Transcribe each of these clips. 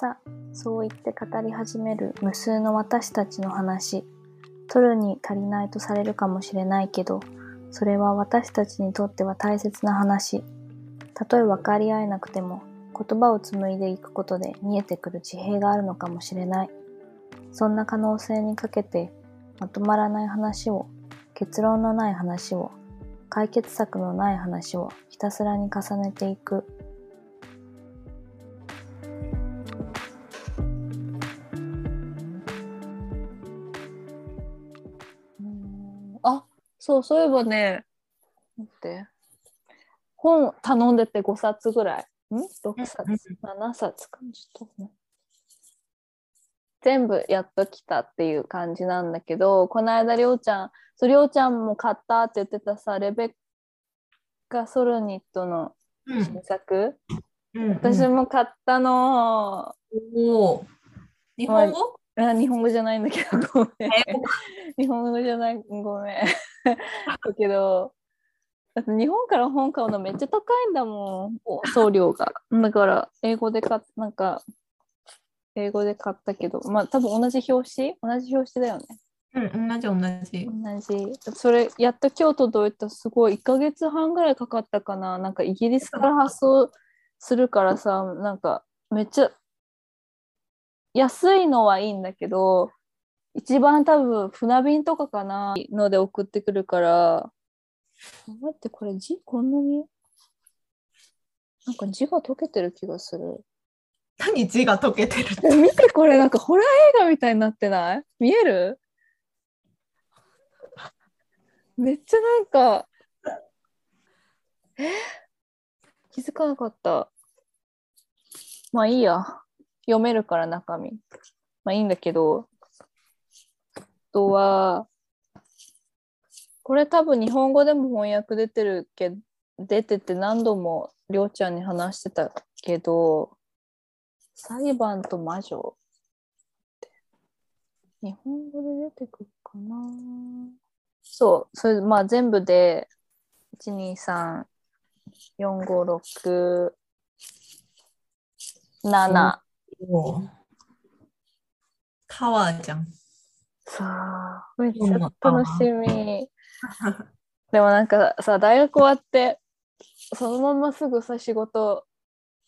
さそう言って語り始める無数の私たちの話取るに足りないとされるかもしれないけどそれは私たちにとっては大切な話。たとえ分かり合えなくても言葉を紡いでいくことで見えてくる地平があるのかもしれない。そんな可能性にかけてまとまらない話を結論のない話を解決策のない話をひたすらに重ねていく。そうそういえばね。待って。本頼んでて5冊ぐらい。ん ?6 冊？7冊か。ちょっとね全部やっときたっていう感じなんだけどこの間りょうちゃんそうりょうちゃんも買ったって言ってたさレベッカ・ソルニットの新作、うん私も買ったの、おお。日本語？あ日本語じゃないんだけどごめん。日本語じゃないごめん だけどだって日本から本買うのめっちゃ高いんだもん送料が。だから英語で買っなんか英語で買ったけどまあ多分同じ表紙？同じ表紙だよね。うん、同じ同じ。同じ。それやっと今日届いたすごい1ヶ月半ぐらいかかったかな。なんかイギリスから発送するからさなんかめっちゃ安いのはいいんだけど一番多分船便とかかなので送ってくるから。待ってこれ字？こんなに？なんか字が溶けてる気がする。何字が溶けてるって？え見てこれなんかホラー映画みたいになってない？見える？めっちゃなんかえ？気づかなかった。まあいいや。読めるから中身。まあいいんだけど。あとはこれ多分日本語でも翻訳出てるけ出てて何度もりょうちゃんに話してたけど裁判と魔女って日本語で出てくるかなそう、それまあ全部で1、2、3、4、5、6、7。おタワーじゃん。そう、めっちゃ楽しみ。でもなんかさ、大学終わって、そのまますぐさ、仕事、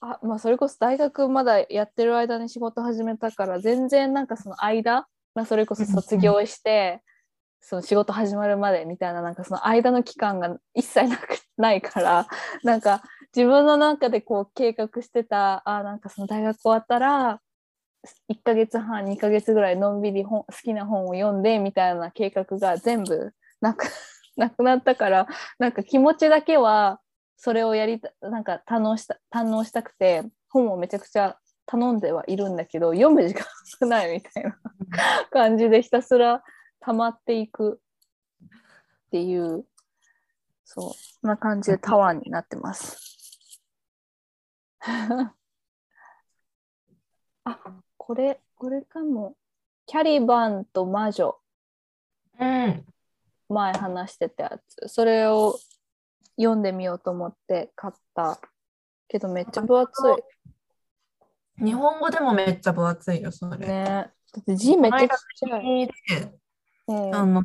あまあ、それこそ大学まだやってる間に仕事始めたから、全然なんかその間、まあ、それこそ卒業して、その仕事始まるまでみたいな、なんかその間の期間が一切なくないから、なんか自分の中でこう計画してた、あなんかその大学終わったら、1ヶ月半、2ヶ月ぐらいのんびり本好きな本を読んでみたいな計画が全部なく なくなったから、なんか気持ちだけはそれをやりた、なんか堪能した堪能したくて、本をめちゃくちゃ頼んではいるんだけど、読む時間が少ないみたいな感じでひたすら溜まっていくっていう、そう、そんな感じでタワーになってます。あ、これ、これかも。キャリバンと魔女、うん。前話してたやつ。それを読んでみようと思って買った。けどめっちゃ分厚日本語でもめっちゃ分厚いよ、そい。れ。ね。だって字めっちゃちっちゃい。で、うんあの、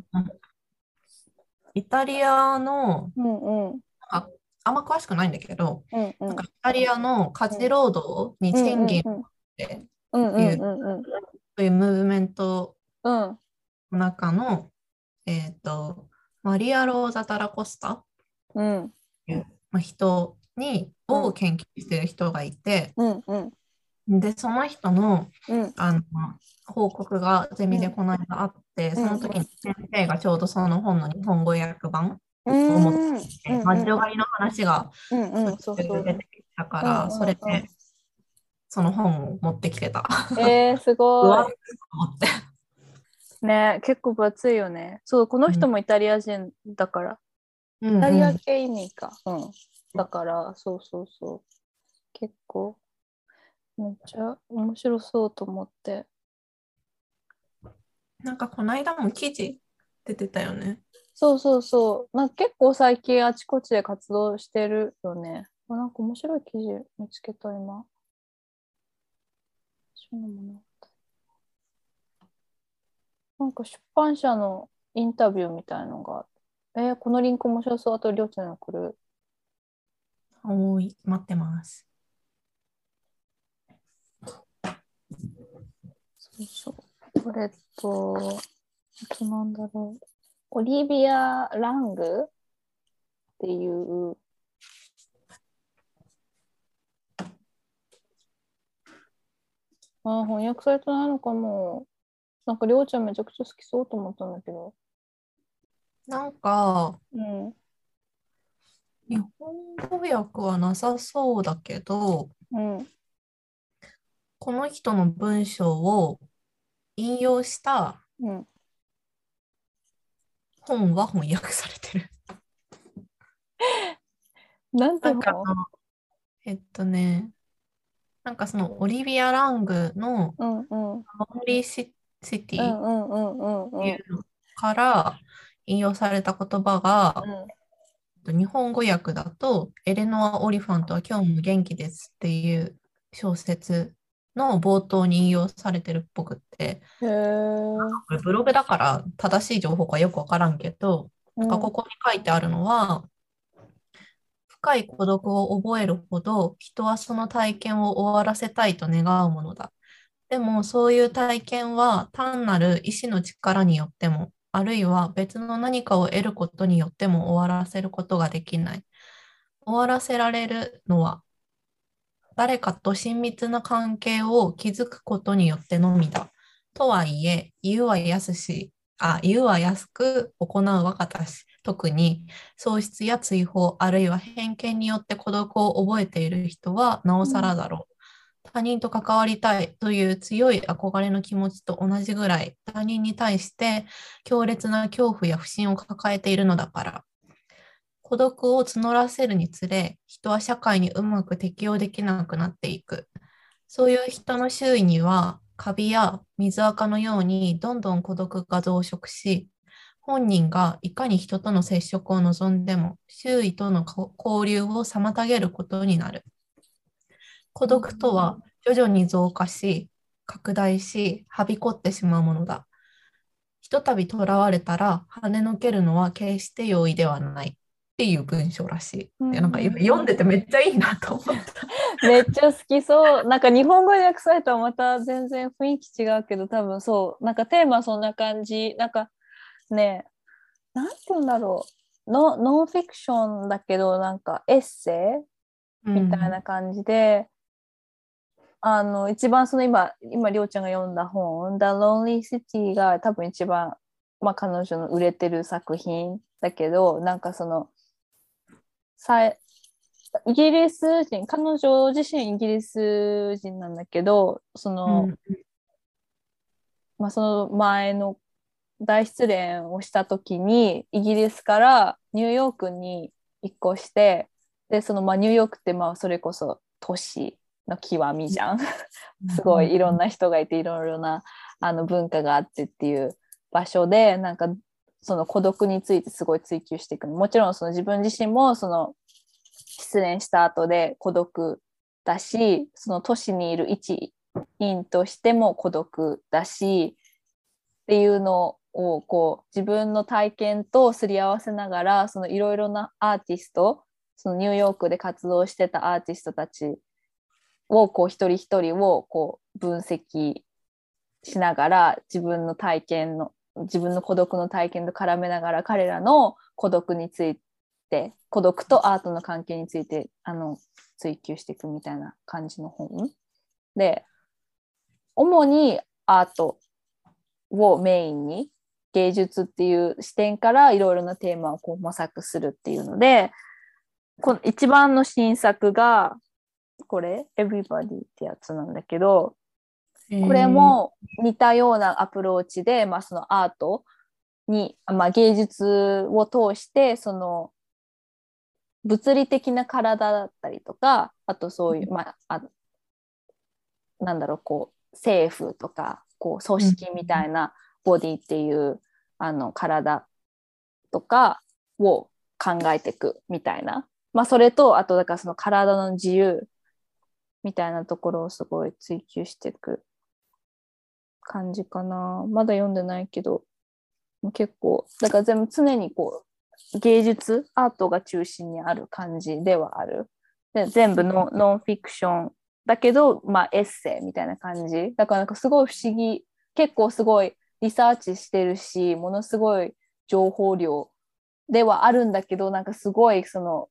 イタリアの、うんうんああんま詳しくないんだけど、うんうんなんかイタリアの家事労働に賃金うんって、うんうそういうムーブメントうんの中の、えっと、マリア・ローザ・タラコスタ。うん。の人に、を研究してる人がいて、うんうん。で、その人の、うん。あの報告がゼミでこの間あって、その時に先生がちょうどその本の日本語訳版を持ってきて、うん。魔女狩りの話が出てきたから、それでその本を持ってきてた。えー、すうごい。ね結構分厚いよね。そう、この人もイタリア人だから。イタリア系移民か。うん。だから、そうそうそう。結構、めっちゃ面白そうと思って。なんかこの間も記事出てたよね。そうそうそう。なんか結構最近あちこちで活動してるよね。あなんか面白い記事見つけた今。書の物語。なんか出版社のインタビューみたいのが、えー、このリンク面白そう。あと、りょうちゃんる。おい、待ってます。そうそう。これと、あとなんだろう。オリビア・ラングっていう、あー翻訳されてないのかも。なんか、りょうちゃんめちゃくちゃ好きそうと思ったんだけど。なんか、うん。日本語訳はなさそうだけど、うん。この人の文章を引用したうん。本は翻訳されてる。なんか本えっとね、なんかそのオリビア・ラングのうんうん。ロンリーシシテうィ。っていうのから引用された言葉が、日本語訳だと、エレノア・オリファントは今日も元気ですっていう小説の冒頭に引用されてるっぽくって。これブログだから正しい情報かよくわからんけど、なんかここに書いてあるのは、深い孤独を覚えるほど人はその体験を終わらせたいと願うものだ。でもそういう体験は単なる意志の力によっても、あるいは別の何かを得ることによっても終わらせることができない。終わらせられるのは誰かと親密な関係を築くことによってのみだ。とはいえ、言うは安し、あ、言うは安く行う若たし、特に喪失や追放、あるいは偏見によって孤独を覚えている人はなおさらだろう。他人と関わりたいという強い憧れの気持ちと同じぐらい他人に対して強烈な恐怖や不信を抱えているのだから。孤独を募らせるにつれ、人は社会にうまく適応できなくなっていく。そういう人の周囲には、カビや水垢のようにどんどん孤独が増殖し、本人がいかに人との接触を望んでも、周囲との交流を妨げることになる。孤独とは徐々に増加し、拡大し、はびこってしまうものだ。ひとたび囚われたら、跳ねのけるのは決して容易ではないっていう文章らしい。うんでなんか今読んでてめっちゃいいなと思った。めっちゃ好きそう。なんか日本語で訳されたらまた全然雰囲気違うけど、多分そう。なんかテーマはそんな感じ。なんかね、なんて言うんだろう。ノノンフィクションだけど、なんかエッセイみたいな感じで、あの、一番その今、今、りょうちゃんが読んだ本、The Lonely City が多分一番、まあ彼女の売れてる作品だけど、なんかその、さイギリス人、彼女自身イギリス人なんだけど、その、うん。まあ、その前の大失恋をした時にイギリスからニューヨークに引っ越してでそのまあニューヨークってまあそれこそ都市の極みじゃん。すごいいろんな人がいていろいろなあの文化があってっていう場所でなんかその孤独についてすごい追求していくの。もちろんその自分自身もその失恋した後で孤独だしその都市にいる一員としても孤独だしっていうのをこう自分の体験とすり合わせながらいろいろなアーティストそのニューヨークで活動してたアーティストたちをこう一人一人をこう分析しながら自分の体験の自分の孤独の体験と絡めながら彼らの孤独について孤独とアートの関係についてあの追求していくみたいな感じの本。で主にアートをメインに芸術っていう視点からいろいろなテーマをこう模索するっていうのでこの一番の新作がこれ「Everybody」ってやつなんだけどこれ、も似たようなアプローチで、まあ、そのアートに、まあ、芸術を通してその物理的な体だったりとかあとそういう、まあ、あなんだろうこう政府とかこう組織みたいなボディっていうあの体とかを考えていくみたいな、まあ、それとあとだからその体の自由みたいなところをすごい追求していく感じかな。まだ読んでないけど、結構、だから全部常にこう、芸術、アートが中心にある感じではある。で全部のノンフィクションだけど、まあエッセイみたいな感じ。だからなんかすごい不思議、結構すごいリサーチしてるし、ものすごい情報量ではあるんだけど、なんかすごいその、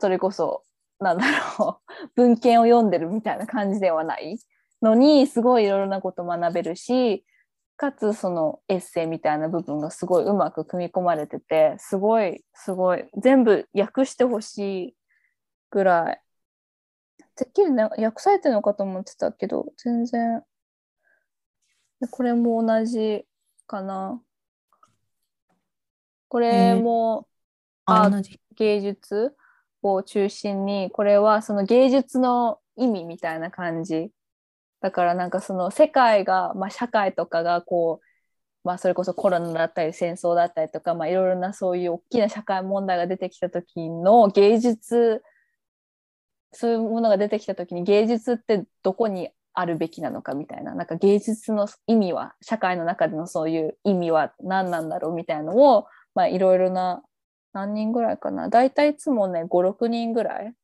それこそ、なんだろう、文献を読んでるみたいな感じではないのに、すごいいろいろなこと学べるし、かつそのエッセイみたいな部分がすごいうまく組み込まれてて、すごい、すごい、全部訳してほしいぐらい。てっきり、ね、訳されてるのかと思ってたけど、全然。これも同じかな。これも、えー、アート芸術を中心にこれはその芸術の意味みたいな感じだからなんかその世界が、まあ、社会とかがこう、まあ、それこそコロナだったり戦争だったりとか、まあ、いろいろなそういう大きな社会問題が出てきた時の芸術そういうものが出てきた時に芸術ってどこにあるべきなのかみたいな。なんか芸術の意味は社会の中でのそういう意味は何なんだろうみたいなのをまあいろいろな何人ぐらいかな。大体いつもね56人ぐらい。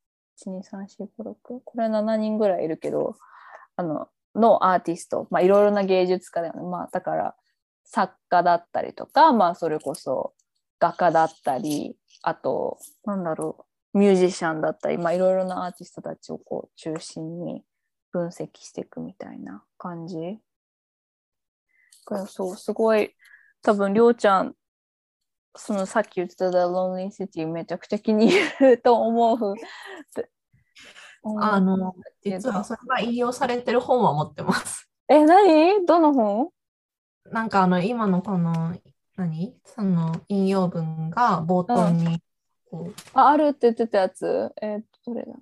12345これは7人ぐらいいるけどあののアーティスト、まあ、いろいろな芸術家だよね、まあ、だから作家だったりとか、まあ、それこそ画家だったりあとなんだろうミュージシャンだったり、まあ、いろいろなアーティストたちをこう中心に分析していくみたいな感じ？そうすごい多分りょうちゃんそのさっき言ってた The Lonely City めちゃくちゃ気に入ると思う。あの、実はそれが引用されてる本は持ってます。え、何？どの本？なんかあの、今のこの、何？その引用文が冒頭にこう、うん、あ、あるって言ってたやつ？えー、っと、どれだ？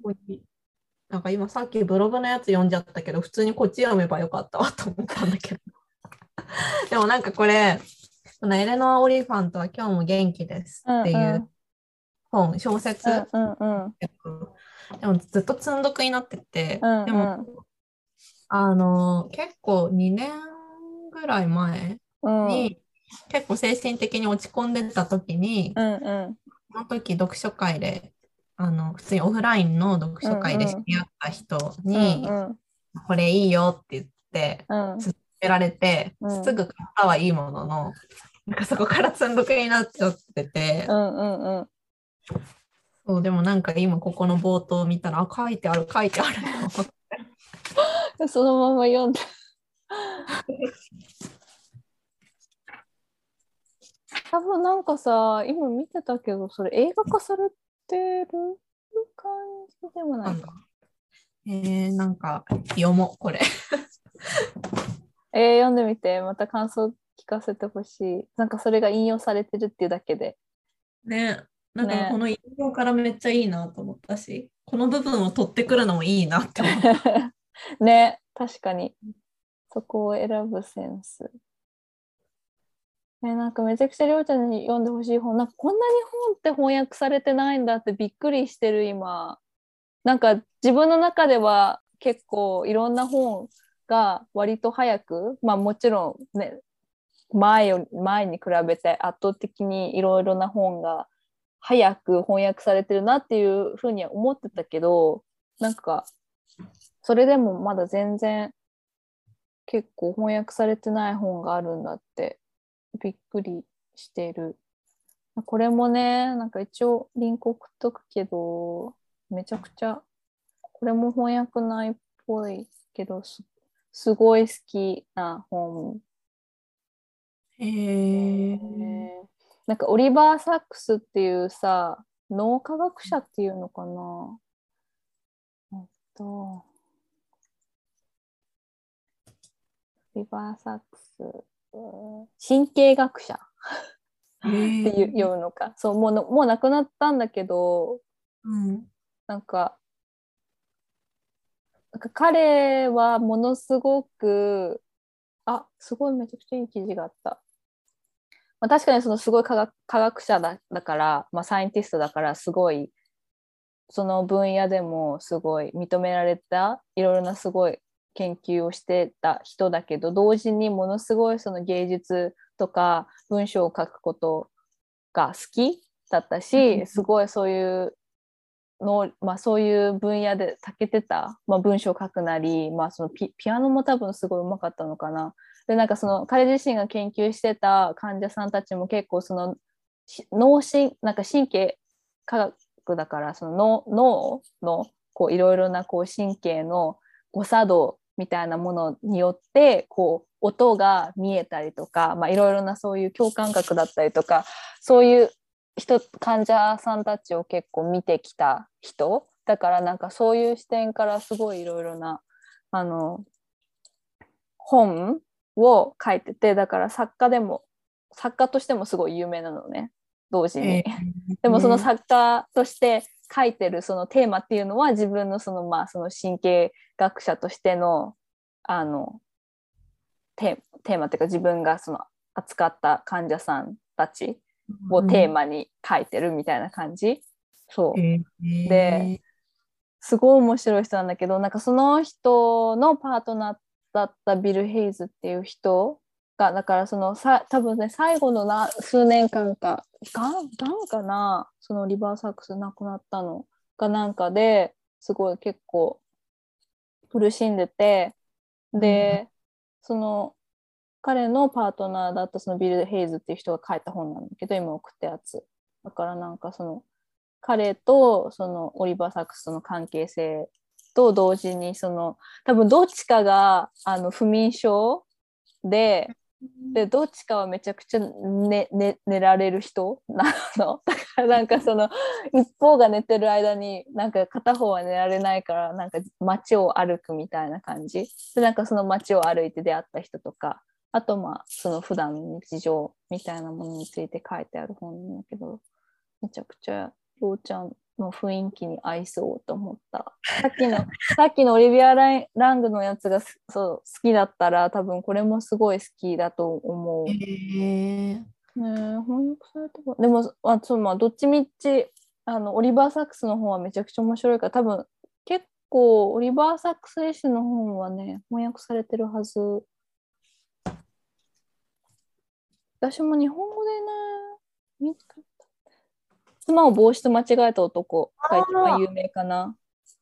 なんか今さっきブログのやつ読んじゃったけど、普通にこっち読めばよかったわと思ったんだけど。でもなんかこれ、そのエレノア・オリファントは今日も元気ですっていう本、うんうん、小説、うんうんうん、でもずっと積んどくになってて、うんうん、でも、あの、結構2年ぐらい前に、うん、結構精神的に落ち込んでた時に、うんうん、その時読書会で、あの普通にオフラインの読書会で知り合った人に、うんうん、これいいよって言って、勧められて、すぐ買ったはいいものの、なんかそこから積んどくになっちゃってて、うんうんうん、そうでもなんか今ここの冒頭見たらあ書いてある書いてある そのまま読んで。多分なんかさ今見てたけどそれ映画化されてる感じでもないか。えー、なんか読もうこれえー、読んでみてまた感想聞かせてほしいなんかそれが引用されてるっていうだけでねなんかこの引用からめっちゃいいなと思ったし、ね、この部分を取ってくるのもいいなって思った。ね、確かに。そこを選ぶセンス。えなんかめちゃくちゃりょうちゃんに読んでほしい本。なんかこんなに本って翻訳されてないんだってびっくりしてる今。なんか自分の中では結構いろんな本が割と早くまあもちろんね前よ前に比べて圧倒的にいろいろな本が早く翻訳されてるなっていうふうには思ってたけどなんかそれでもまだ全然結構翻訳されてない本があるんだってびっくりしてる。これもね、なんか一応リンク送っとくけど、めちゃくちゃ、これも翻訳ないっぽいけど、すすごい好きな本。へえ。なんかオリバー・サックスっていうさ、脳科学者っていうのかな。えっと、オリバー・サックス、神経学者っていう読むのか。そうもうの、もう亡くなったんだけど、うん、なんか、なんか彼はものすごく、あ、すごいめちゃくちゃいい記事があった。まあ、確かにそのすごい科学科学者だだから、まあ、サイエンティストだからすごいその分野でもすごい認められたいろいろなすごい研究をしてた人だけど同時にものすごいその芸術とか文章を書くことが好きだったしすごいそういうの、まあ、そういう分野で長けてた、まあ、文章を書くなり、まあ、そのピピアノも多分すごいうまかったのかな。でなんかその彼自身が研究してた患者さんたちも結構その脳神なんか神経科学だからその脳のこういろいろなこう神経の誤作動みたいなものによってこう音が見えたりとか、まあ、いろいろなそういう共感覚だったりとかそういう人患者さんたちを結構見てきた人だからなんかそういう視点からすごいいろいろなあの本を書いててだから作家でも作家としてもすごい有名なのね同時に。えー、でもその作家として書いてるそのテーマっていうのは自分のそのまあその神経学者としてのあのテーマっていうか自分がその扱った患者さんたちをテーマに書いてるみたいな感じ、うん、そう、えー、ですごい面白い人なんだけどなんかその人のパートナーだったビル・ヘイズっていう人がだからそのさ多分ね最後のな数年間かがんがんかなそのリバーサックス亡くなったの。がなんかですごい結構苦しんでて。で、うん、その彼のパートナーだったそのビル・ヘイズっていう人が書いた本なんだけど今送ったやつ。だからなんかその彼とそのオリバー・サックスとの関係性と同時にその多分どっちかがあの不眠症ででどっちかはめちゃくちゃ寝寝寝られる人？なのだからなんかその一方が寝てる間になんか片方は寝られないからなんか街を歩くみたいな感じ？でなんかその街を歩いて出会った人とかあとまあその普段の日常みたいなものについて書いてある本なんだけどめちゃくちゃようちゃんの雰囲気に合いそうと思った。さっきの、さっきのオリビア・ラングのやつがそう好きだったら多分これもすごい好きだと思う。へえね翻訳されたでも、あそうまあ、どっちみちあのオリバー・サックスの本はめちゃくちゃ面白いから多分結構オリバー・サックス絵師の本はね翻訳されてるはず。私も日本語でね見つかっ妻を帽子と間違えた男が一番有名かな。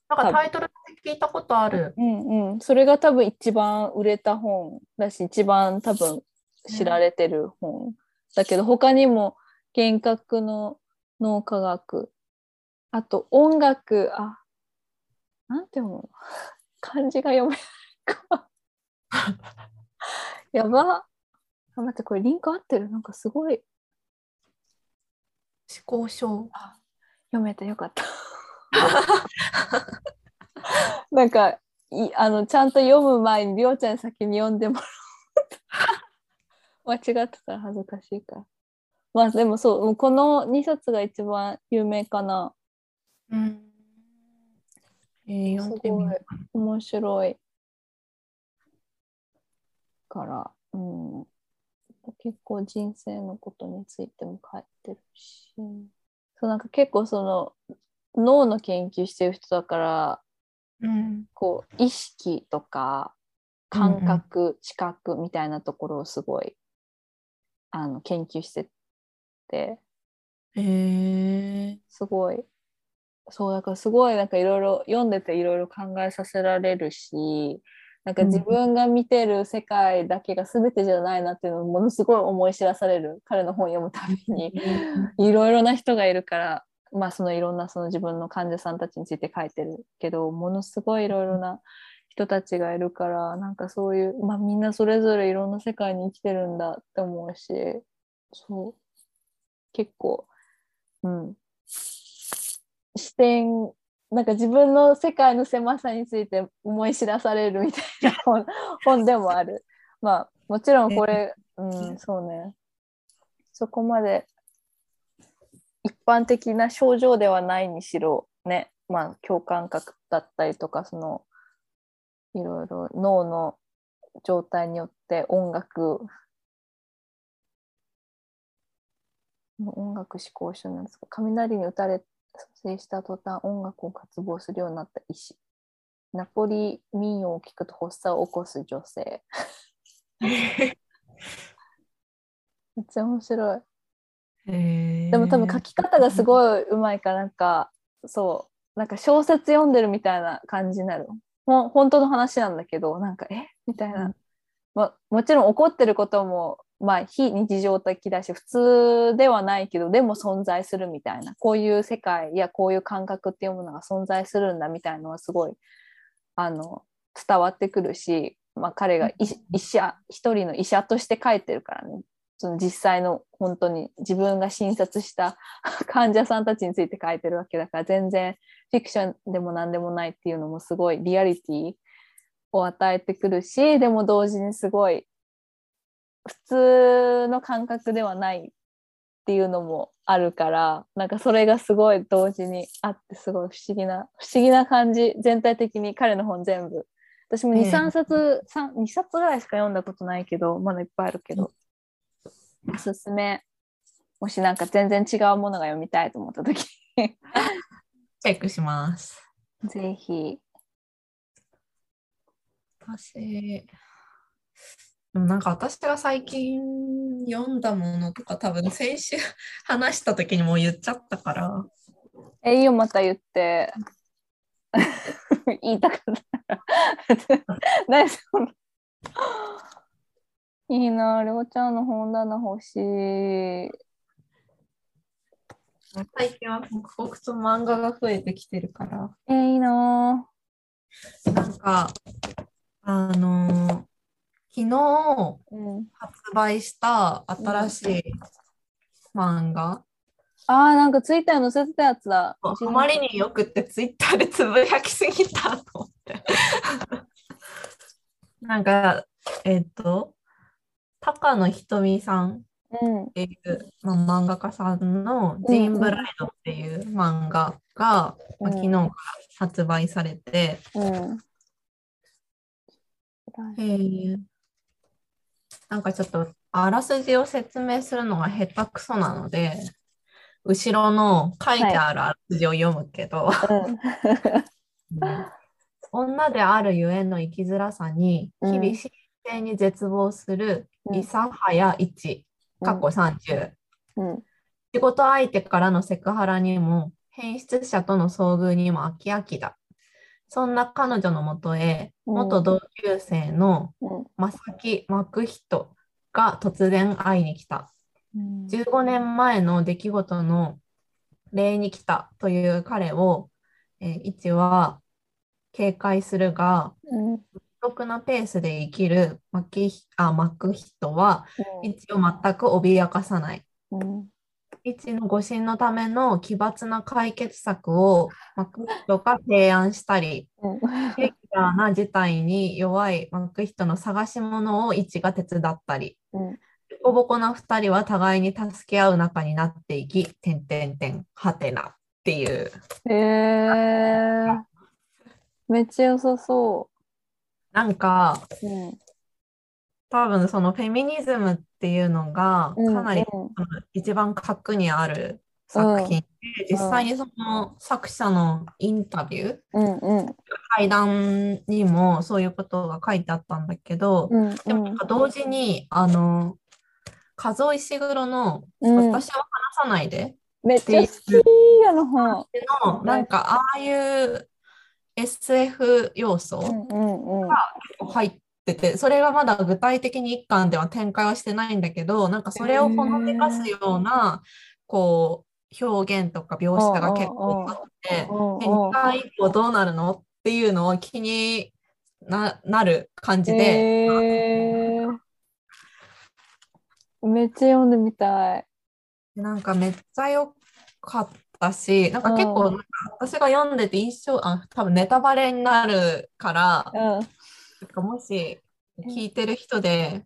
なんかタイトル聞いたことある。うんうん。それが多分一番売れた本だし、一番多分知られてる本。うん、だけど他にも幻覚の脳科学、あと音楽、あ、なんて読むの？漢字が読めないか。やば。あ、待って、これリンク合ってる？なんかすごい。思考書。読めてよかった。なんかいあのちゃんと読む前にりょうちゃん先に読んでもらおう。間違ってたら恥ずかしいから。まあでもそうこの2冊が一番有名かな。うん。えー、読んでみよう面白いから、うん、結構人生のことについても書いてるし。そうなんか結構その脳の研究してる人だから、うん、こう意識とか感覚、うんうん、知覚みたいなところをすごいあの研究してて、えー、すごい。そうだからすごいなんかいろいろ読んでていろいろ考えさせられるしなんか自分が見てる世界だけが全てじゃないなっていうのをものすごい思い知らされる彼の本読むたびにいろいろな人がいるからまあそのいろんなその自分の患者さんたちについて書いてるけどものすごいいろいろな人たちがいるからなんかそういう、まあ、みんなそれぞれいろんな世界に生きてるんだって思うしそう。結構うん。視点なんか自分の世界の狭さについて思い知らされるみたいな本本でもある。まあもちろんこれ、うん、そうね。そこまで一般的な症状ではないにしろ、ね、まあ共感覚だったりとか、そのいろいろ脳の状態によって音楽音楽思考書なんですか？雷に打たれ撮影した途端音楽を渇望するようになった医師。ナポリ民謡を聞くと発作を起こす女性。めっちゃ面白い。でも多分書き方がすごいうまいからなんかそう。なんか小説読んでるみたいな感じになる。ほ本当の話なんだけどなんかえ？みたいな、ま、もちろん怒ってることもまあ非日常的だし普通ではないけどでも存在するみたいなこういう世界やこういう感覚っていうものが存在するんだみたいなのはすごいあの伝わってくるし、まあ、彼が医者一人の医者として書いてるからね。その実際の本当に自分が診察した 患者さんたちについて書いてるわけだから全然フィクションでも何でもないっていうのもすごいリアリティを与えてくるしでも同時にすごい普通の感覚ではないっていうのもあるからなんかそれがすごい同時にあってすごい不思議な不思議な感じ全体的に彼の本全部。私も23冊、えー、2冊ぐらいしか読んだことないけどまだいっぱいあるけど、おすすめ。もしなんか全然違うものが読みたいと思った時。チェックします。ぜひ。私でもなんか私が最近読んだものとか多分先週 話した時にも言っちゃったから。え、いいよ、また言って。言いたかったら。何その。いいな、りょうちゃんの本棚欲しい。最近は刻々と漫画が増えてきてるから。えいいな。なんか、あのー昨日発売した新しい漫画。ああ、なんかツイッターに載せてたやつだ。あまりによくってツイッターで つぶやきすぎたと思って。なんか、えっ、ー、と、高野ひとみさんっていう、うん、まあ、漫画家さんの「ジーンブライド」っていう漫画が、うん、まあ、昨日から発売されて、うん、えー、なんかちょっとあらすじを説明するのが下手くそなので、後ろの書いてあるあらすじを読むけど、はい女であるゆえの生きづらさに、日々神聖に絶望する諫早一、過去30、うん、仕事相手からのセクハラにも、変質者との遭遇にも飽き飽きだ。そんな彼女のもとへ、元同級生の正木幕人が突然会いに来た。15年前の出来事の礼に来たという彼を、えー、一は警戒するが、独特なペースで生きる幕あ幕人は、一を全く脅かさない。一の誤審のための奇抜な解決策をマクヒトが提案したり、レギュラーな事態に弱いマクヒトの探し物を一が手伝ったり、ボコボコな2人は互いに助け合う仲になっていき、てんてんてん、はてなっていう。へえー、めっちゃ良さそう。なんか、うん、多分そのフェミニズムっていうのがかなり、うんうん、一番核にある作品で、実際にその作者のインタビュー、うんうん、対談にもそういうことが書いてあったんだけど、うんうん、でも同時にあの数尾石黒の「私は話さないで」めっちゃ好きあの。本のなんかああいう SF 要素が結構入っててそれがまだ具体的に一巻では展開はしてないんだけどなんかそれをほのめかすようなこう表現とか描写が結構あって2巻以降どうなるのっていうのを気にななる感じで、えー、めっちゃ読んでみたい。なんかめっちゃよかったしなんか結構私が読んでて印象あ多分ネタバレになるから、うん。かもし聞いてる人で、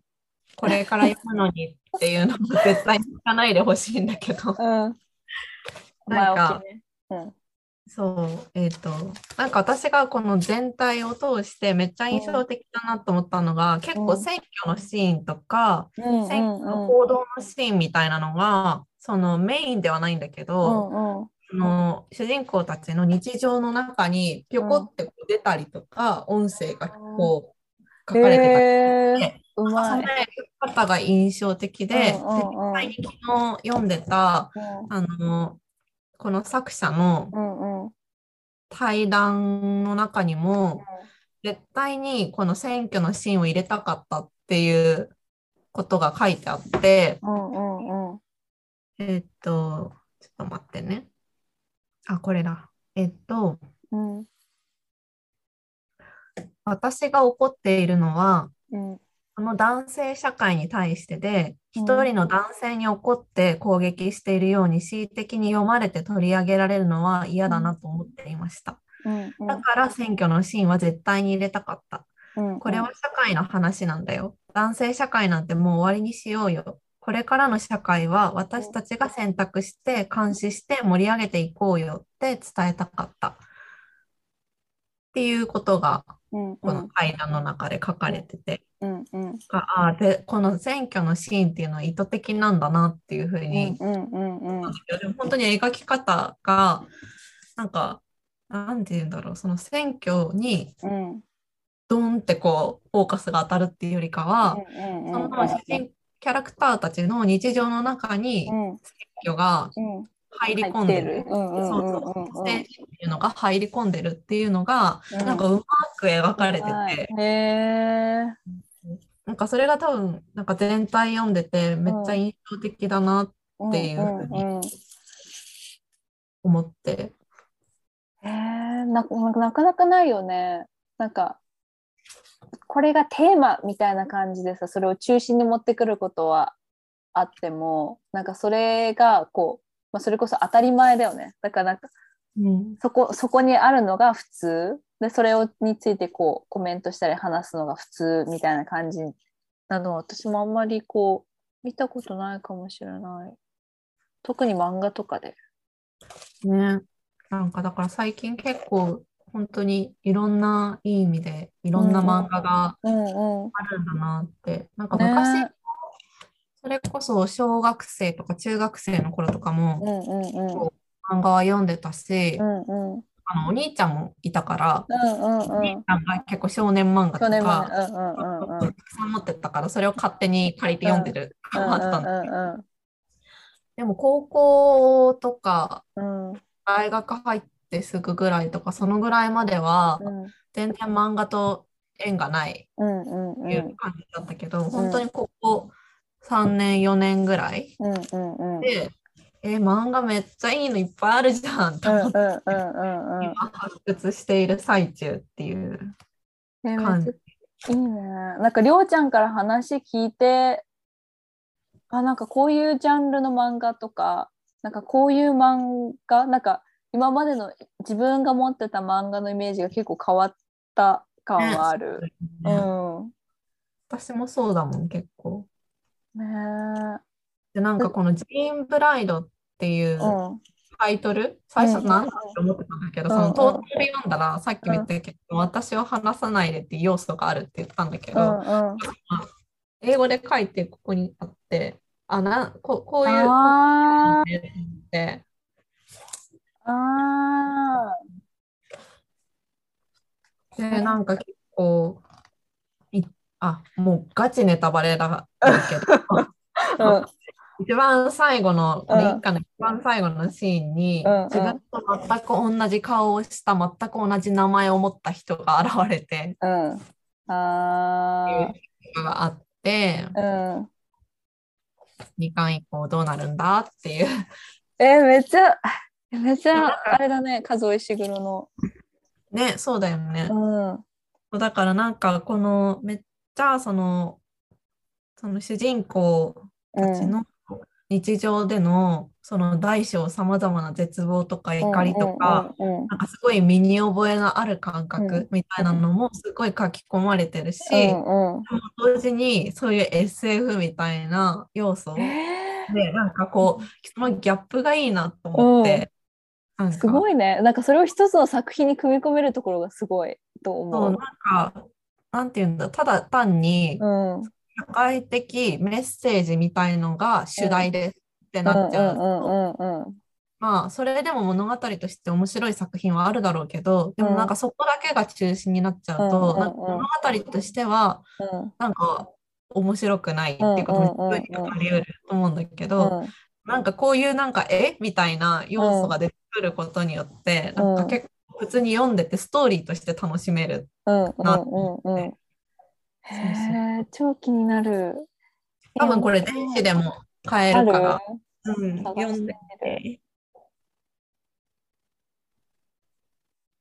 これから読むのにっていうのも絶対に聞かないでほしいんだけど、うん、なんか、ね。うん、そう、えっ、ー、と、なんか私がこの全体を通してめっちゃ印象的だなと思ったのが、うん、結構選挙のシーンとか、うん、選挙の行動のシーンみたいなのが、そのメインではないんだけど、うんうん、の主人公たちの日常の中にぴょこってこう出たりとか、音声がこう書かれてたりして、うまい。その。方が印象的で、うんうんうん。実際に昨日読んでたあのこの作者の対談の中にも、絶対にこの選挙のシーンを入れたかったっていうことが書いてあって、えっと、ちょっと待ってね。あ、これだ。えっと、うん私が怒っているのは、うんこの男性社会に対してで、うん一人の男性に怒って攻撃しているように恣意的に読まれて取り上げられるのは嫌だなと思っていました。うんうんだから選挙のシーンは絶対に入れたかった。うんこれは社会の話なんだよ。男性社会なんてもう終わりにしようよ。これからの社会は私たちが選択して監視して盛り上げていこうよって伝えたかった。っていうことがこのん。会談の中で書かれてて、うんうん。ああでこの選挙のシーンっていうのは意図的なんだなっていうふうに、うんうんうんうん。でも本当に描き方がなんかなんて言うんだろうその選挙にうん。ドンってこうフォーカスが当たるっていうよりかは、うんその主人キャラクターたちの日常の中にうん。選挙がうん入り込んでる。選挙っていうのが入り込んでるっていうのが、うん。なんかうまく描かれてて、なんかそれが多分なんか全体読んでてめっちゃ印象的だなっていうふうに思って、へえななかなかないよね。なんかこれがテーマみたいな感じでさそれを中心に持ってくることはあってもなんかそれがこう、まあ、それこそ当たり前だよね。だからなんかうんそこそこにあるのが普通でそれをについてこうコメントしたり話すのが普通みたいな感じなのは私もあんまりこう見たことないかもしれない。特に漫画とかで。ね、なんかだから最近結構本当にいろんないい意味でいろんな漫画がうんうん。あるんだなって、なんか昔、ね。それこそ小学生とか中学生の頃とかもうんうんうん。漫画は読んでたし、うんうん。あのお兄ちゃんもいたから、うんうんお兄ちうん。ゃんが結構少年漫画とか、うんうんうんうん。たくさん持ってたから、それを勝手に借りて読んでるもあったんだけど。うんでも高校とかうんうん。大学入ってすぐぐらいとか、そのぐらいまではうん。全然漫画と縁がないうんうんうん。いう感じだったけど、本当にここ3年、4年ぐらいうんうんうん。で、え、漫画めっちゃいいのいっぱいあるじゃんとうん思って、今発掘している最中っていう感じ。いいね。なんかりょうちゃんから話聞いて、あ、なんかこういうジャンルの漫画とか、なんかこういう漫画、なんか今までの自分が持ってた漫画のイメージが結構変わった感はある。うねん。私もそうだもん、結構。ねで、なんかこのジーンブライドっていう。タイトル、最初うんなんだって思ってたんだけど、うんそのトータルで読んだら、さっきも言ったけど、私を話さないでっていう要素があるって言ったんだけうど、んうん。英語で書いてここにあって、あ、な、ここういう、あで、なんか結構、いあ、もうガチネタバレだけど、あ、うん。一番最後の、こうんれ一家の一番最後のシーンに、うんうん自分と全く同じ顔をした、全く同じ名前を持った人が現れて、うん。あのがあって、あ、うん。2巻以降どうなるんだっていう。え、めっちゃ、めっちゃ、あれだね、数尾石黒の。ね、そうだよね。うん。だからなんかこのめっちゃその、その主人公たちの日常でのその大小さまざまな絶望とか怒りとか、うんうんうんなんかすごい身に覚えのある感覚みたいなのもすごい書き込まれてるし、うんうん同時にそういう SF みたいな要素えで、なんかこう、そのギャップがいいなと思って、すごいね。なんかそれを一つの作品に組み込めるところがすごいとそう、思う。なんか、なんていうんだ、ただ単にうん。うん社会的メッセージみたいのが主題ですってうんなっちゃう。まあそれでも物語として面白い作品はあるだろうけどでもなんかそこだけが中心になっちゃうと、うんなんか物語としてはうんなんか面白くないっていうこともあり得ると思うんだけど、うんなんかこういうなんかえみたいな要素が出てくることによって、うんなんか結構普通に読んでてストーリーとして楽しめる。なうんうん。へえ、超気になる。多分これ電子でも買えあるるから、うん、探読んでして。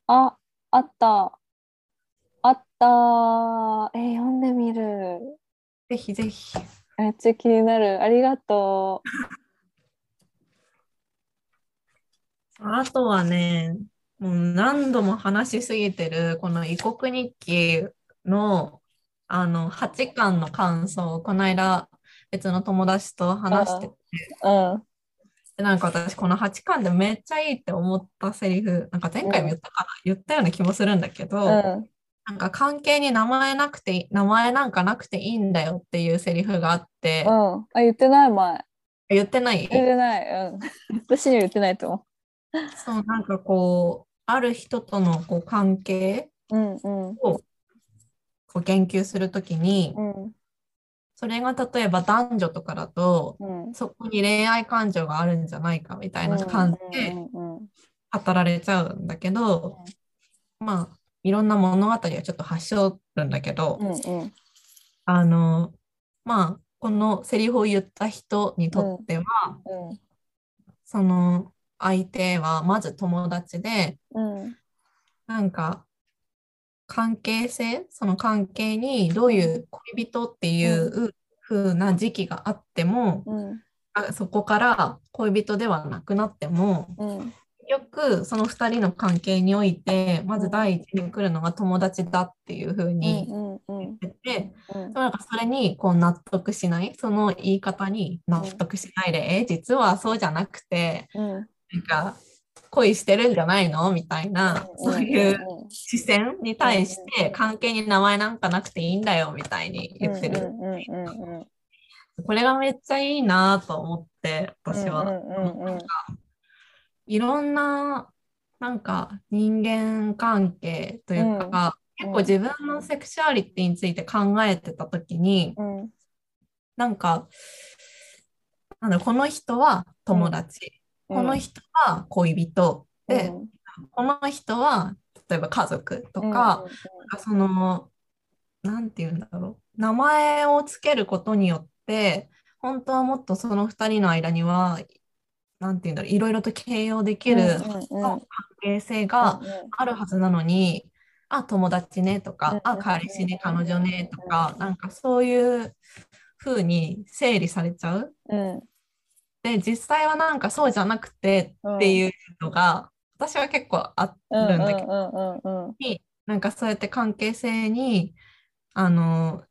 あ、あった。あった。えー、読んでみる。ぜひぜひ。めっちゃ気になる。ありがと あとはね、もう何度も話しすぎてるこの異国日記のあの8巻の感想をこの間別の友達と話してて、う。うん。でなんか私この8巻でめっちゃいいって思ったセリフ、なんか前回も言ったかな、言ったような気もするんだけど、うん。なんか関係に名前なくていい、名前なんかなくていいんだよっていうセリフがあってう、ん。あ、言ってない前。言ってない？言ってない。うん。私には言ってないと思そう、なんかこう、ある人とのこう関係う。うんうん。をこう言及するときに、うん。それが例えば男女とかだと、うん。そこに恋愛感情があるんじゃないかみたいな感じでうんうんうん語られちゃうんだけど、まあ、いろんな物語はちょっと発祥るんだけど、うんうんあの、まあ、このセリフを言った人にとっては、うんその相手はまず友達で、うん。なんか関係性、その関係にどういう恋人っていう風な時期があっても、うん。あそこから恋人ではなくなっても、うん。よくその2人の関係において、まず第一に来るのが友達だっていう風に言ってて、うんそれにこう納得しない、その言い方に納得しないで、え、実はそうじゃなくて、うんなんか恋してるんじゃないの？みたいな、そういう視線に対して関係に名前なんかなくていいんだよみたいに言ってる。これがめっちゃいいなと思って、私は。うんうんうんいろんな、なんか人間関係というか、うん結構自分のセクシュアリティについて考えてた時に、うん。なんか、なんだこの人は友達、この人は恋人、で、この人は例えば家族とか、その、なんていうんだろう、名前をつけることによって、本当はもっとその2人の間には、なんていうんだろう、いろいろと形容できる関係性があるはずなのに、あ、友達ねとか、あ、彼氏ね、彼女ねとか、なんかそういう風に整理されちゃう。うんで、実際はなんかそうじゃなくてっていうのが、私は結構あるんだけど、なんかそうやって関係性に、あの、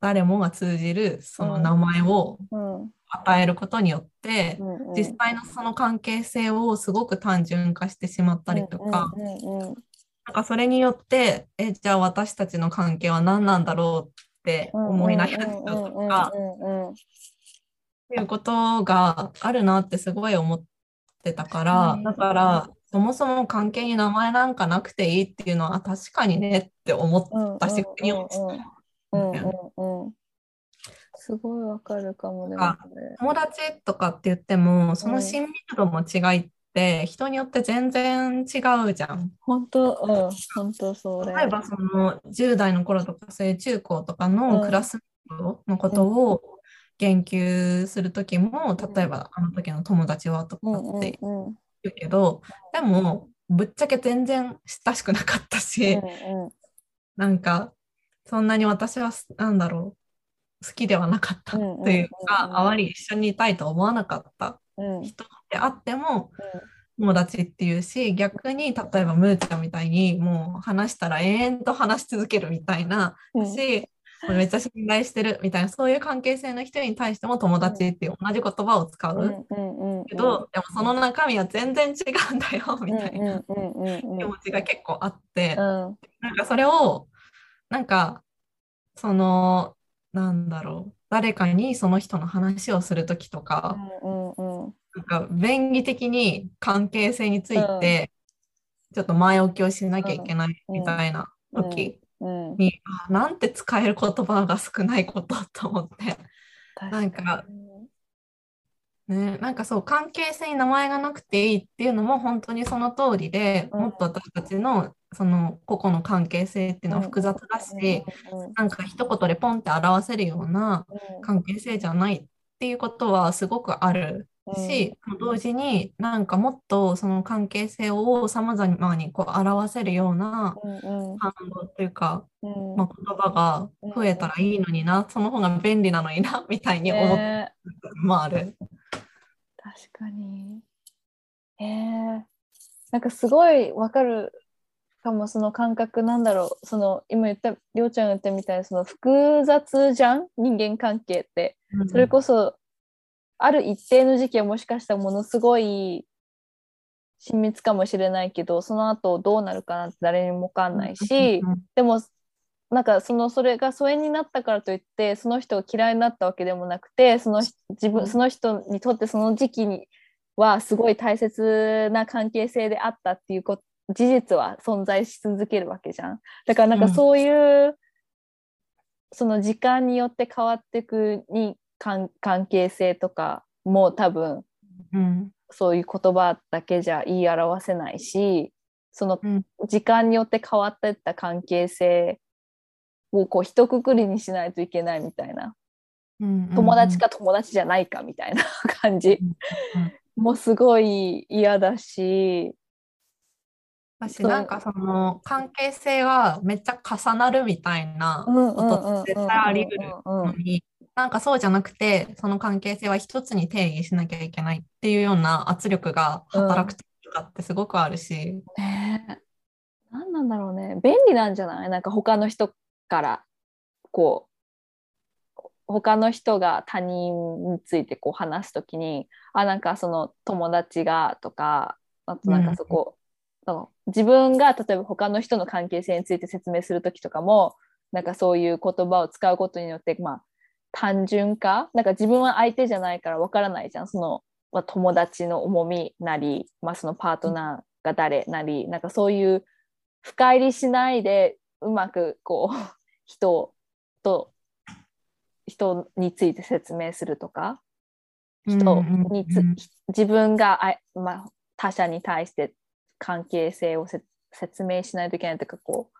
誰もが通じるその名前を与えることによって、実際のその関係性をすごく単純化してしまったりとか、なんかそれによって、え、じゃあ私たちの関係は何なんだろうって思い悩んじゃうとか、いうことがあるなってすごい思ってたから、だから、そもそも関係に名前なんかなくていいっていうのは確かにねって思ったし。すごいわかるかもね。友達とかって言っても、その親密度も違いって人によって全然違うじゃん。本当、うん、本当そう例えばその10代の頃とかそういう中高とかのクラスのことを言及する時も、例えばあの時の友達はとかって言うけど、でもぶっちゃけ全然親しくなかったし、なんかそんなに私はなんだろう好きではなかったというか、あまり一緒にいたいと思わなかった人であっても、友達っていうし逆に例えばムーちゃんみたいにもう話したら延々と話し続けるみたいな、しめっちゃ信頼してるみたいなそういう関係性の人に対しても友達っていう同じ言葉を使うけどでもその中身は全然違うんだよみたいな気持ちが結構あって、なんかそれをなんかそのなんだろう誰かにその人の話をする時とか、なんか便宜的に関係性について、ちょっと前置きをしなきゃいけないみたいな時に、あなんて使える言葉が少ないことと思って。なんかね、なんかそう関係性に名前がなくていいっていうのも本当にその通りで、もっと私たちのその個々の関係性っていうのは複雑だし、なんか一言でポンって表せるような関係性じゃないっていうことはすごくあるし、同時になんかもっとその関係性をさまざまにこう表せるような単語というか、まあ、言葉が増えたらいいのにな、その方が便利なのになみたいに思ってもある。確かに。えー、なんかすごいわかるかもその感覚なんだろう。その今言ったりょうちゃんが言ったみたいにその複雑じゃん？人間関係って、うん、それこそある一定の時期はもしかしたらものすごい親密かもしれないけどその後どうなるかなんて誰にも分かんないし、うん、でもなんかそのそれが疎遠になったからといってその人が嫌いになったわけでもなくてその自分その人にとってその時期にはすごい大切な関係性であったっていうこと事実は存在し続けるわけじゃん。だからなんかそういう、うん、その時間によって変わっていくに関係性とかも多分、うん、そういう言葉だけじゃ言い表せないしその時間によって変わっていった関係性をこう一括りにしないといけないみたいな、うんうん、友達か友達じゃないかみたいな感じ、もすごい嫌だし。私なんかその関係性がめっちゃ重なるみたいなことって絶対あり得るのになんかそうじゃなくてその関係性は一つに定義しなきゃいけないっていうような圧力が働くとかってすごくあるし、うん、ね何なんだろうね。便利なんじゃない？なんか他の人からこう他の人が他人についてこう話す時にあなんかその友達がとかあとなんかそこ、うん、自分が例えば他の人の関係性について説明する時とかもなんかそういう言葉を使うことによってまあ単純化？なんか自分は相手じゃないからわからないじゃん。その、まあ、友達の重みなり、まあ、そのパートナーが誰なり、なんかそういう深入りしないでうまくこう 人と人について説明するとか？人につ、自分があ、まあ、他者に対して関係性を説明しないといけないというかこう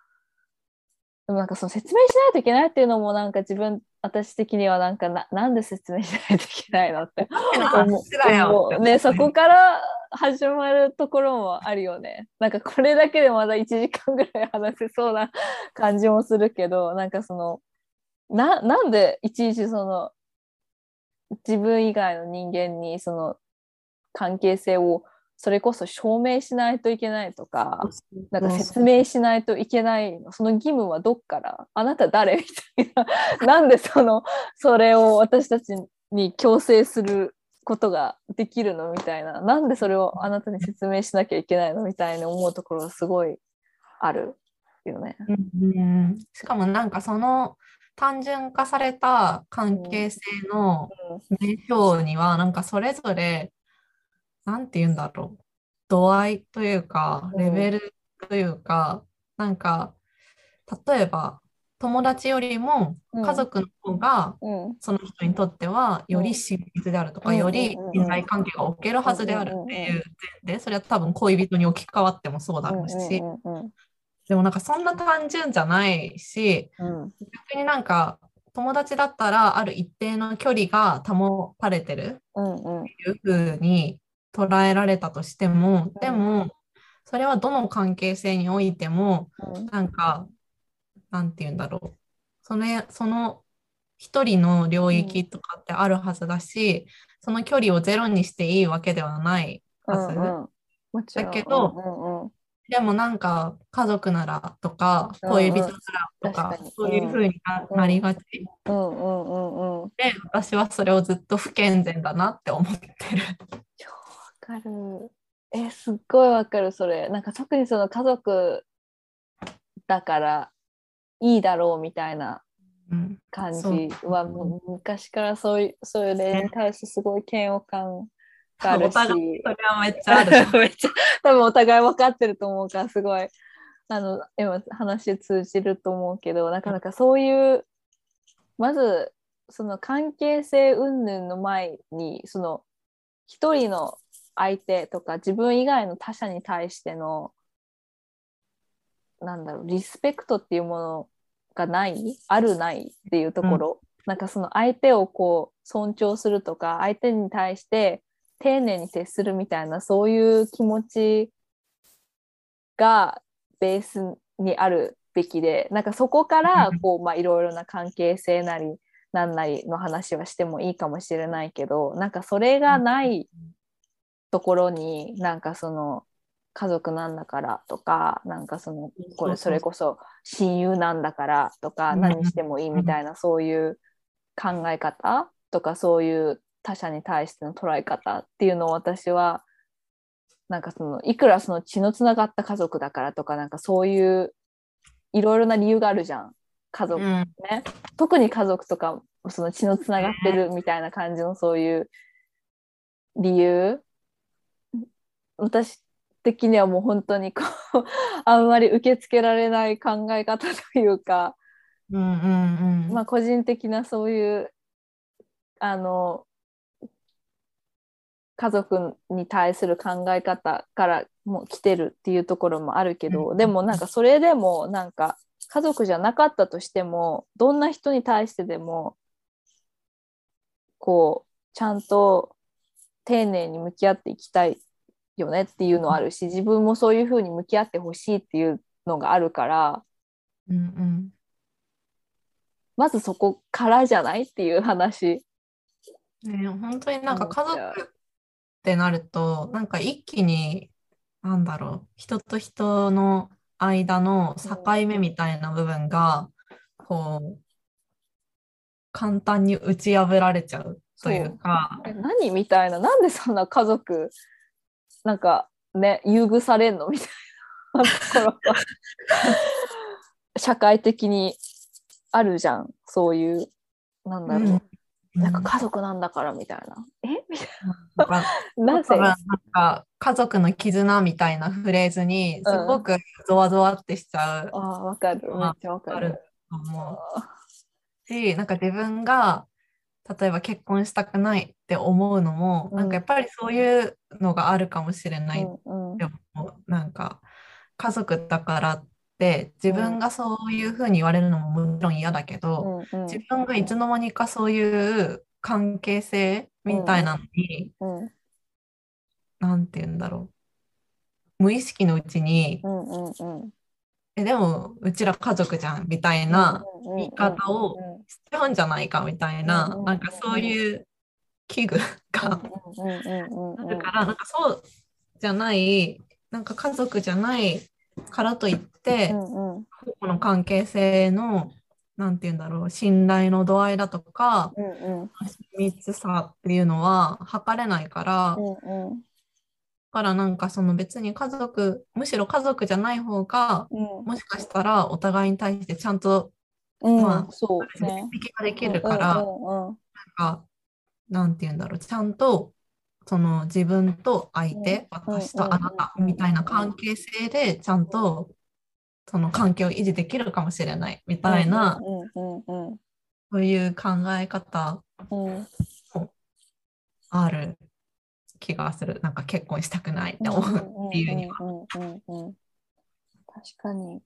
でもなんかその説明しないといけないっていうのもなんか自分私的にはなんかななんで説明しないといけないのって思う。ねそこから始まるところもあるよね。なんかこれだけでまだ1時間ぐらい話せそうな感じもするけどなんかそのななんでいちいちその自分以外の人間にその関係性をそれこそ証明しないといけないとか、なんか説明しないといけないの、その義務はどっからあなた誰みたいな、なんでその、それを私たちに強制することができるのみたいな、なんでそれをあなたに説明しなきゃいけないのみたいに思うところがすごいある。よね。うん、しかもなんかその単純化された関係性の名称にはなんかそれぞれなんて言うんだろう、度合いというか、レベルというか、うん、なんか、例えば、友達よりも家族の方が、その人にとってはより親密であるとか、より信頼関係が置けるはずであるっていう点で、それは多分恋人に置き換わってもそうだろうし、でもなんかそんな単純じゃないし、逆になんか友達だったらある一定の距離が保たれてるっていうふうに捉えられたとしても、でも、それはどの関係性においても、なんか、なんて言うんだろう。その、その一人の領域とかってあるはずだし、その距離をゼロにしていいわけではないはず。うんうん、だけど、うんうん、でもなんか家族ならとか恋人ならとか、そういうふうになりがち。で私はそれをずっと不健全だなって思ってる。かる。え、すっごいわかる、それ。なんか特にその家族だからいいだろうみたいな感じは、もう昔からそういう、そういう例に対してすごい嫌悪感があるし。それはめっちゃある。めっちゃ多分お互い分かってると思うからすごいあの今話通じると思うけどなかなかそういうまずその関係性云々の前にその一人の相手とか自分以外の他者に対してのなんだろうリスペクトっていうものがないあるないっていうところ、うん、なんかその相手をこう尊重するとか相手に対して丁寧に接するみたいなそういう気持ちがベースにあるべきでなんかそこからこう、まあ、いろいろな関係性なりなんなりの話はしてもいいかもしれないけどなんかそれがないところになんかその家族なんだからとかなんかそのこれそれこそ親友なんだからとか何してもいいみたいなそういう考え方とかそういう他者に対しての捉え方っていうのを私はなんかそのいくらその血のつながった家族だからとかなんかそういういろいろな理由があるじゃん。家族ね、うん、特に家族とかその血のつながってるみたいな感じのそういう理由私的にはもう本当にこう あんまり受け付けられない考え方というか、うんうんうん、まあ個人的なそういうあの家族に対する考え方からも来てるっていうところもあるけど、うん、でもなんかそれでもなんか家族じゃなかったとしてもどんな人に対してでもこうちゃんと丁寧に向き合っていきたいよねっていうのはあるし自分もそういうふうに向き合ってほしいっていうのがあるから、うんうん、まずそこからじゃないっていう話。ね、本当になんか家族ってなるとなんか一気になんだろう人と人の間の境目みたいな部分がこう簡単に打ち破られちゃうというか。え何みたいな？なんでそんな家族なんかね優遇されんの？みたいな。ところが社会的にあるじゃん。そういうなんだろう、うん。なんか家族なんだからみたいな。え？みたいな。なぜなんか家族の絆みたいなフレーズにすごくゾワゾワってしちゃう。うん、あわかる。めっちゃわかる。思う。し、なんか自分が例えば結婚したくないって思うのも、うん、なんかやっぱりそういうのがあるかもしれない。って思う。うん、なんか家族だからって自分がそういうふうに言われるのももちろん嫌だけど、うんうん、自分がいつの間にかそういう関係性みたいなのに、うんうん、なんて言うんだろう。無意識のうちに、うんうんうん、えでもうちら家族じゃんみたいな言い方をしちゃうんじゃないかみたいな、なんかそういう危惧があるからなんかそうじゃないなんか家族じゃないからといって、うんうん、この関係性のなんて言うんだろう信頼の度合いだとか、うんうん、密さっていうのは測れないから、うんうん、からなんかその別に家族むしろ家族じゃない方が、うん、もしかしたらお互いに対してちゃんと、うん、まあそう。ね。ができるから、うんうんうん、なんかなんて言うんだろう。ちゃんとその自分と相手、私とあなたみたいな関係性でちゃんとその関係を維持できるかもしれないみたいな、そういう考え方もある気がする。なんか結婚したくないって思うっていうには。確かに。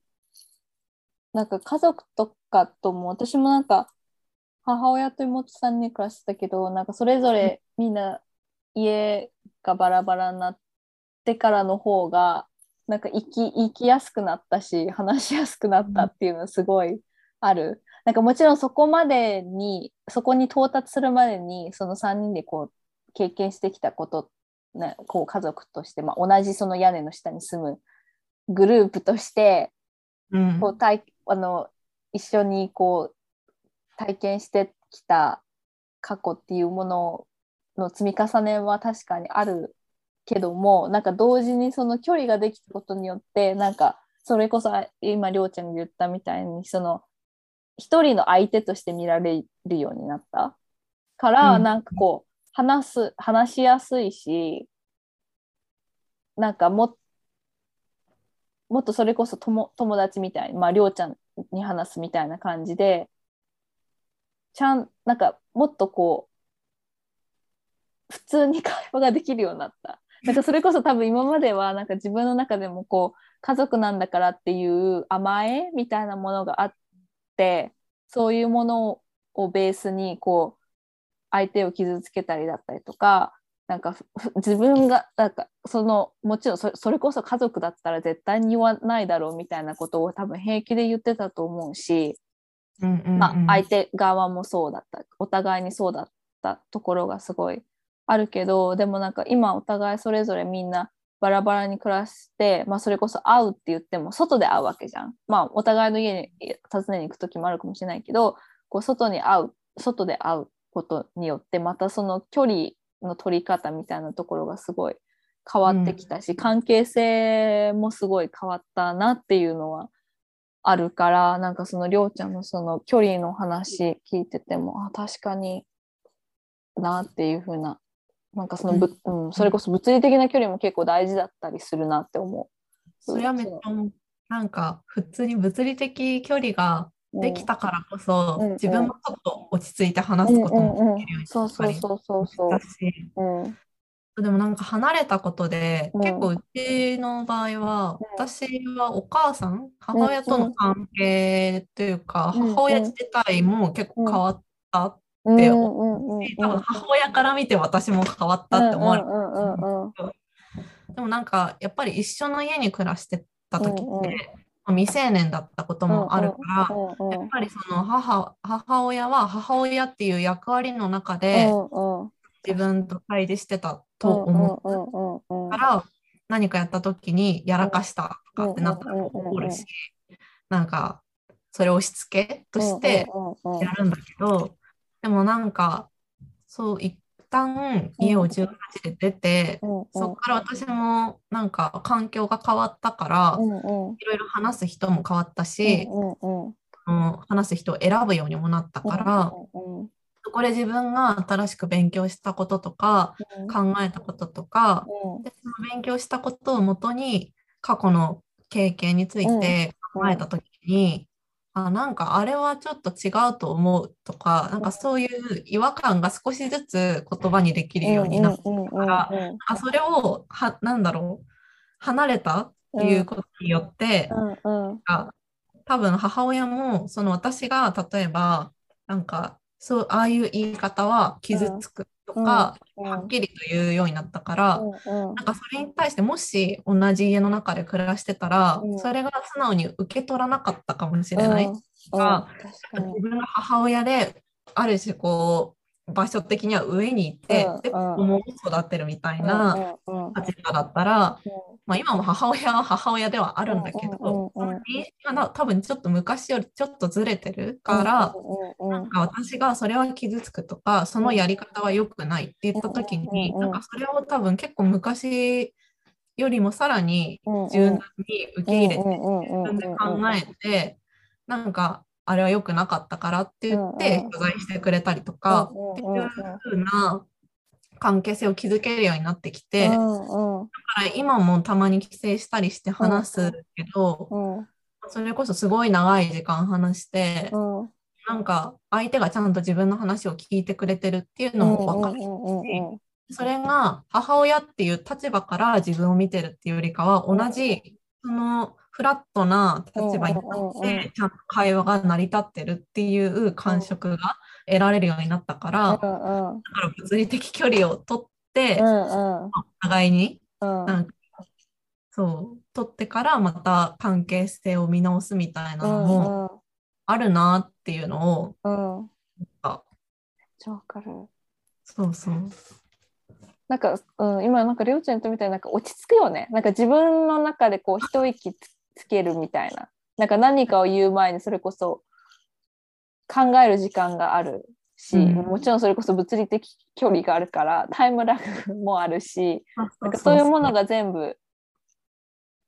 なんか家族とかとも私もなんか母親と妹さんに暮らしてたけどなんかそれぞれみんな家がバラバラになってからの方がなんか生き生きやすくなったし話しやすくなったっていうのはすごいある。なんかもちろんそこまでにそこに到達するまでにその3人でこう経験してきたこと、ね、こう家族として、まあ、同じその屋根の下に住むグループとして、うん、こう体あの一緒にこう体験してきた過去っていうものの積み重ねは確かにあるけどもなんか同時にその距離ができたことによってなんかそれこそ今りょうちゃんが言ったみたいにその一人の相手として見られるようになった。から、うん、なんかこう話す話しやすいしなんかももっとそれこそ友友達みたいにまありょうちゃんに話すみたいな感じでちゃんなんかもっとこう普通に会話ができるようになった。なんかそれこそ多分今まではなんか自分の中でもこう家族なんだからっていう甘えみたいなものがあってそういうものをベースにこう相手を傷つけたりだったりとかなんか 自分がなんかそのもちろんそれこそ家族だったら絶対に言わないだろうみたいなことを多分平気で言ってたと思うし、うんうんうん、まあ、相手側もそうだったお互いにそうだったところがすごいあるけどでもなんか今お互いそれぞれみんなバラバラに暮らして、まあ、それこそ会うって言っても外で会うわけじゃん。まあお互いの家に訪ねに行く時もあるかもしれないけどこう外に会う外で会うことによってまたその距離の取り方みたいなところがすごい変わってきたし、うん、関係性もすごい変わったなっていうのはあるからなんかそのりょうちゃんのその距離の話聞いててもあ確かになっていう風ななんかそのぶ、うん、うん、それこそ物理的な距離も結構大事だったりするなって思う。それはめっちゃなんか普通に物理的距離ができたからこそ、うん、自分もちょっと落ち着いて話すこともできるようになったりし、でもなんか離れたことで、結構うちの場合は、私はお母さん母親との関係というか、母親自体も結構変わったって思うし、多分母親から見て私も変わったって思われるでもなんかやっぱり一緒の家に暮らしてた時って、未成年だったこともあるから、やっぱりその母母親は母親っていう役割の中で自分と対峙してたと思うから何かやった時にやらかしたとかってなったら怒るしなんかそれを押し付けとしてやるんだけどでもなんかそう一旦家を18で出て、そこから私もなんか環境が変わったから、いろいろ話す人も変わったし、話す人を選ぶようにもなったから、そこで自分が新しく勉強したこととか、考えたこととか、でその勉強したことをもとに過去の経験について考えた時に、あなんかあれはちょっと違うと思うとか、なんかそういう違和感が少しずつ言葉にできるようになったから、あそれをはなんだろう離れたっていうことによって、多分母親もその私が例えばなんかそうああいう言い方は傷つくとか、はっきりと言うようになったから、なんかそれに対してもし同じ家の中で暮らしてたら、それが素直に受け取らなかったかもしれないとか、自分が母親である種こう場所的には上にいて、で子供を育てるみたいな立場だったら、まあ、今も母親は母親ではあるんだけど、認識が多分ちょっと昔よりちょっとずれてるから、なんか私がそれは傷つくとか、そのやり方は良くないって言った時に、なんかそれを多分結構昔よりもさらに柔軟に受け入れて、自分で考えて、なんかあれは良くなかったからって言って謝罪してくれたりとか、っていう風な関係性を築けるようになってきて、だから今もたまに帰省したりして話すけど、それこそすごい長い時間話して、なんか相手がちゃんと自分の話を聞いてくれてるっていうのも分かるし、それが母親っていう立場から自分を見てるっていうよりかは、同じそのフラットな立場に立って、ちゃんと会話が成り立ってるっていう感触が得られるようになったから、だから物理的距離を取って、お互いに、なんかそう、取ってからまた関係性を見直すみたいなのもあるなっていうのを、うん。あわかる。そうそう。なんか、うん、今なんかりょうちゃんとみたいになんか落ち着くよね。なんか自分の中でこう一息つけるみたいな。なんか何かを言う前にそれこそ考える時間があるし、うん。もちろんそれこそ物理的距離があるからタイムラグもあるし、なんかそういうものが全部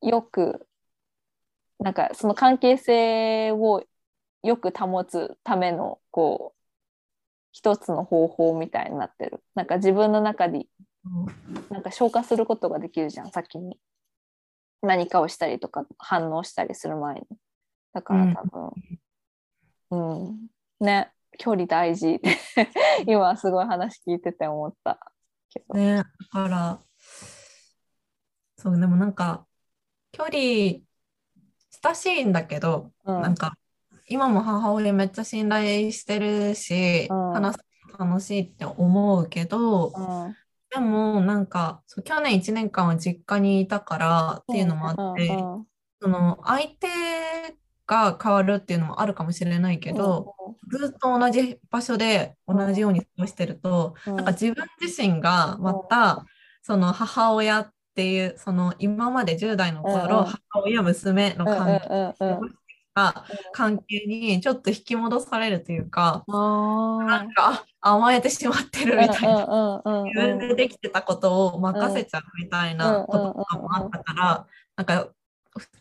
よくなんかその関係性をよく保つためのこ一つの方法みたいになってる。なんか自分の中でなんか消化することができるじゃん先に何かをしたりとか反応したりする前に。だから多分うん、うん、ね。距離大事。今すごい話聞いてて思った。けど。ね。だからそうでもなんか距離親しいんだけど、うん、なんか今も母親めっちゃ信頼してるし、うん、話す楽しいって思うけど、うん、でもなんかそう去年1年間は実家にいたからっていうのもあって、その相手が変わるっていうのもあるかもしれないけど、ずっと同じ場所で同じように過ごしてると、なんか自分自身がまたその母親っていうその今まで10代の頃、母親娘の関係た関係にちょっと引き戻されるというか、なんか甘えてしまってるみたいな、自分でできてたことを任せちゃうみたいなこととかもあったから、なんか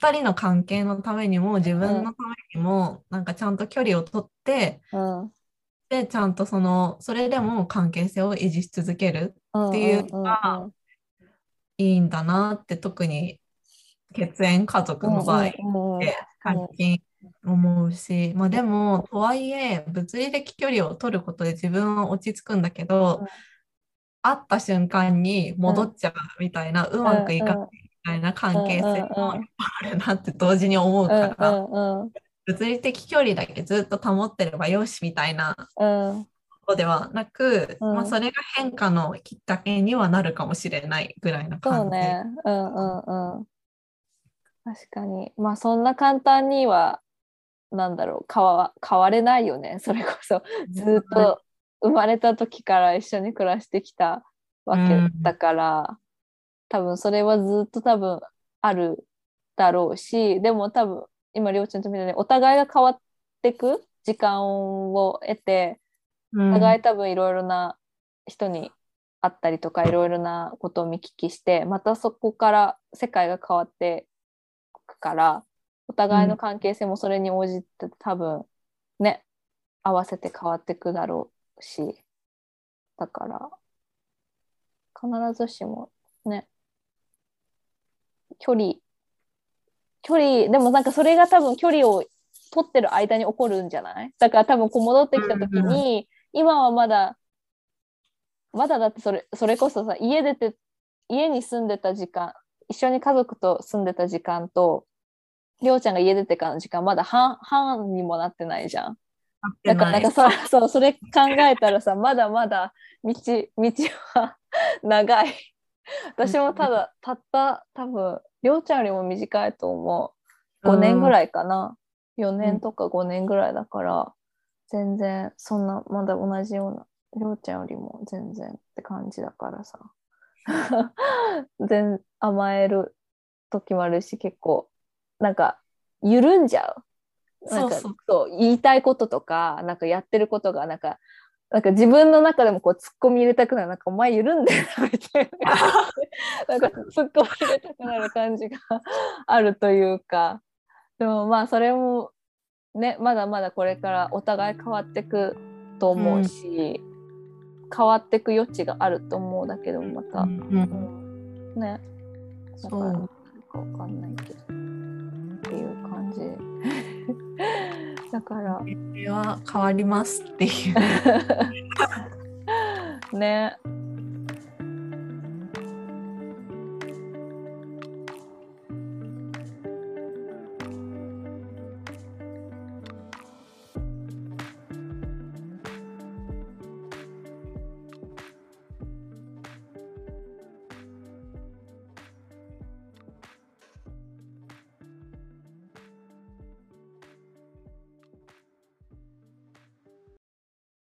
2人の関係のためにも自分のためにも、なんかちゃんと距離をとって、でちゃんとそのそれでも関係性を維持し続けるっていうのがいいんだなって特に血縁家族の場合って最近思うし、まあ、でもとはいえ物理的距離を取ることで自分は落ち着くんだけど、会った瞬間に戻っちゃうみたいな、うまくいかないみたいな関係性もあるなって同時に思うから、物理的距離だけずっと保ってればよしみたいなことではなく、まあ、それが変化のきっかけにはなるかもしれないぐらいな感じ。そうね。うんうんうん確かに。まあそんな簡単には、なんだろう。変わ、変われないよね。それこそ。ずっと生まれた時から一緒に暮らしてきたわけだから、うん、多分それはずっと多分あるだろうし、でも多分今りょうちゃんと見たようにお互いが変わっていく時間を得て、お互い多分いろいろな人に会ったりとかいろいろなことを見聞きしてまたそこから世界が変わってからお互いの関係性もそれに応じて多分ね合わせて変わっていくだろうしだから必ずしもね距離距離でもなんかそれが多分距離を取ってる間に起こるんじゃない？だから多分こう戻ってきた時に、今はまだまだだってそれそれこそさ家出て家に住んでた時間一緒に家族と住んでた時間とりょうちゃんが家出てからの時間まだ半半にもなってないじゃん。だからなんかそそうそれ考えたらさまだまだ道道は長い。私もただたった多分りょうちゃんよりも短いと思う。5年ぐらいかな。4年とか5年ぐらいだから、全然そんなまだ同じようなりょうちゃんよりも全然って感じだからさ。全甘える時もあるし結構なんか緩んじゃう。なんかそう言いたいこととかなんかやってることがなんかなんか自分の中でもこうツッコミ入れたくなる。なんかお前緩んでるなみたいな。なんかツッコミ入れたくなる感じがあるというか。でもまあそれもねまだまだこれからお互い変わってくと思うし、うん、変わってく余地があると思うだけどまた、うん、ね。だから何かわかんないけど。っていう感じ。だから。は変わりますっていう。ね